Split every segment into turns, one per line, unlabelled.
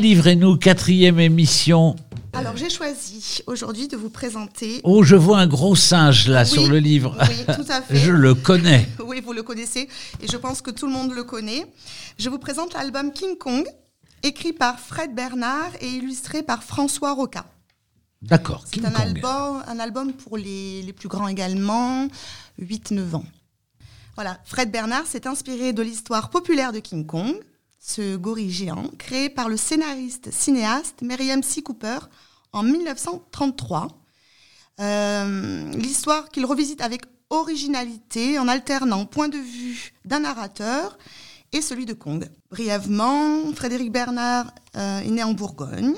délivrez-nous, quatrième émission.
Alors j'ai choisi aujourd'hui de vous présenter.
Oh, je vois un gros singe là sur le livre.
Oui, tout à fait.
je le connais.
Oui, vous le connaissez et je pense que tout le monde le connaît. Je vous présente l'album King Kong, écrit par Fred Bernard et illustré par François Roca.
D'accord.
C'est un album, un album pour les, les plus grands également, 8-9 ans. Voilà, Fred Bernard s'est inspiré de l'histoire populaire de King Kong, ce gorille géant, créé par le scénariste cinéaste Miriam C. Cooper en 1933. Euh, l'histoire qu'il revisite avec originalité en alternant point de vue d'un narrateur et celui de Kong. Brièvement, Frédéric Bernard euh, est né en Bourgogne,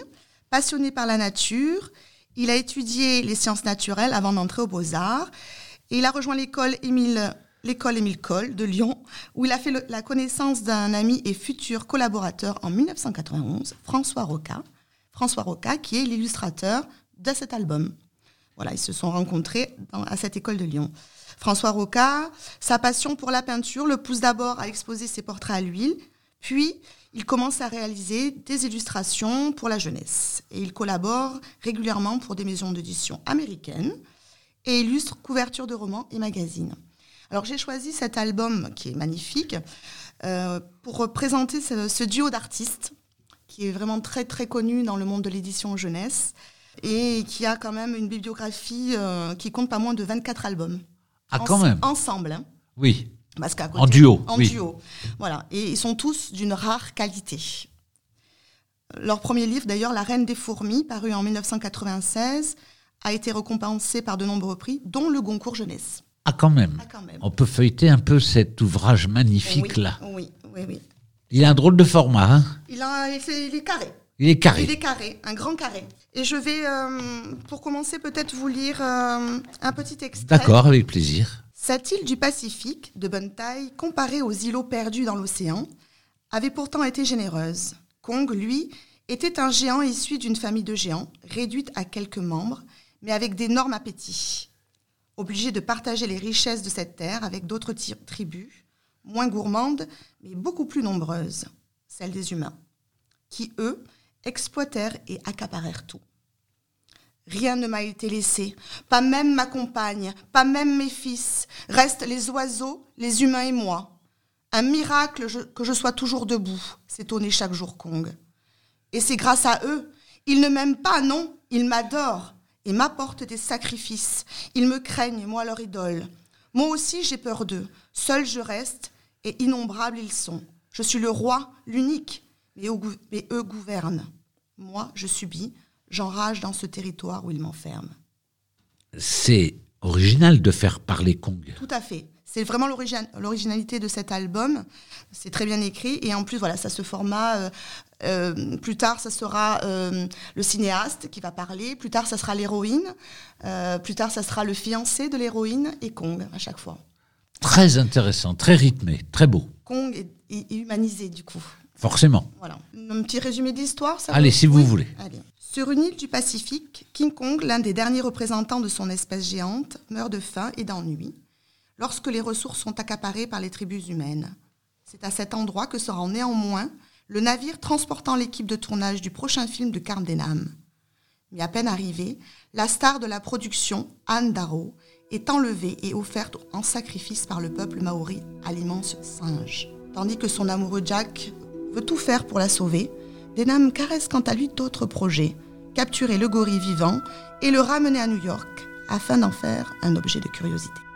passionné par la nature. Il a étudié les sciences naturelles avant d'entrer aux beaux-arts il a rejoint l'école Émile l'école Émile Cole de Lyon, où il a fait la connaissance d'un ami et futur collaborateur en 1991, François Roca. François Roca, qui est l'illustrateur de cet album. Voilà, ils se sont rencontrés à cette école de Lyon. François Roca, sa passion pour la peinture le pousse d'abord à exposer ses portraits à l'huile, puis il commence à réaliser des illustrations pour la jeunesse. Et il collabore régulièrement pour des maisons d'édition américaines et illustre couvertures de romans et magazines. Alors j'ai choisi cet album qui est magnifique euh, pour présenter ce, duo d'artistes qui est vraiment très très connu dans le monde de l'édition jeunesse et qui a quand même une bibliographie euh, qui compte pas moins de 24 albums.
Ah quand même
Ensemble. Hein.
Oui.
Parce
en duo.
En duo. Voilà. Et ils sont tous d'une rare qualité. Leur premier livre, d'ailleurs, La Reine des Fourmis, paru en 1996, a été récompensé par de nombreux prix, dont le Goncourt Jeunesse.
Ah, quand même. Ah, On peut feuilleter un peu cet ouvrage magnifique-là.
Oui, oui, oui.
Il a un drôle de format. Hein
il, a, il, est carré.
Il est carré.
Il est carré, un grand carré. Et je vais, euh, pour commencer, peut-être vous lire euh, un petit extrait.
D'accord, avec plaisir.
Cette île du Pacifique, de bonne taille, comparée aux îlots perdus dans l'océan, avait pourtant été généreuse. Kong, lui, était un géant issu d'une famille de géants, réduite à quelques membres, mais avec d'énormes appétits obligé de partager les richesses de cette terre avec d'autres tribus, moins gourmandes, mais beaucoup plus nombreuses, celles des humains, qui, eux, exploitèrent et accaparèrent tout. Rien ne m'a été laissé, pas même ma compagne, pas même mes fils. Restent les oiseaux, les humains et moi. Un miracle que je sois toujours debout, s'étonnait chaque jour Kong. Et c'est grâce à eux. Ils ne m'aiment pas, non, ils m'adorent et m'apportent des sacrifices. Ils me craignent, moi leur idole. Moi aussi j'ai peur d'eux. Seul je reste, et innombrables ils sont. Je suis le roi, l'unique, mais, eux gouvernent. Moi, je subis, j'enrage dans ce territoire où ils m'enferment.
C'est original de faire parler Kong.
Tout à fait. C'est vraiment l'originalité de cet album. C'est très bien écrit. Et en plus, voilà, ça se format. Euh, euh, plus tard, ça sera euh, le cinéaste qui va parler. Plus tard, ça sera l'héroïne. plus tard, ça sera le fiancé de l'héroïne et Kong à chaque fois.
Très intéressant, très rythmé, très beau.
Kong est, humanisé du coup.
Forcément.
Voilà. Un petit résumé de l'histoire.
Allez, si vous voulez.
Sur une île du Pacifique, King Kong, l'un des derniers représentants de son espèce géante, meurt de faim et d'ennui lorsque les ressources sont accaparées par les tribus humaines. C'est à cet endroit que sera néanmoins le navire transportant l'équipe de tournage du prochain film de Carl Denham. Mais à peine arrivée, la star de la production, Anne Darrow, est enlevée et offerte en sacrifice par le peuple maori à l'immense singe. Tandis que son amoureux Jack veut tout faire pour la sauver, Denham caresse quant à lui d'autres projets, capturer le gorille vivant et le ramener à New York afin d'en faire un objet de curiosité.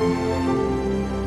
Música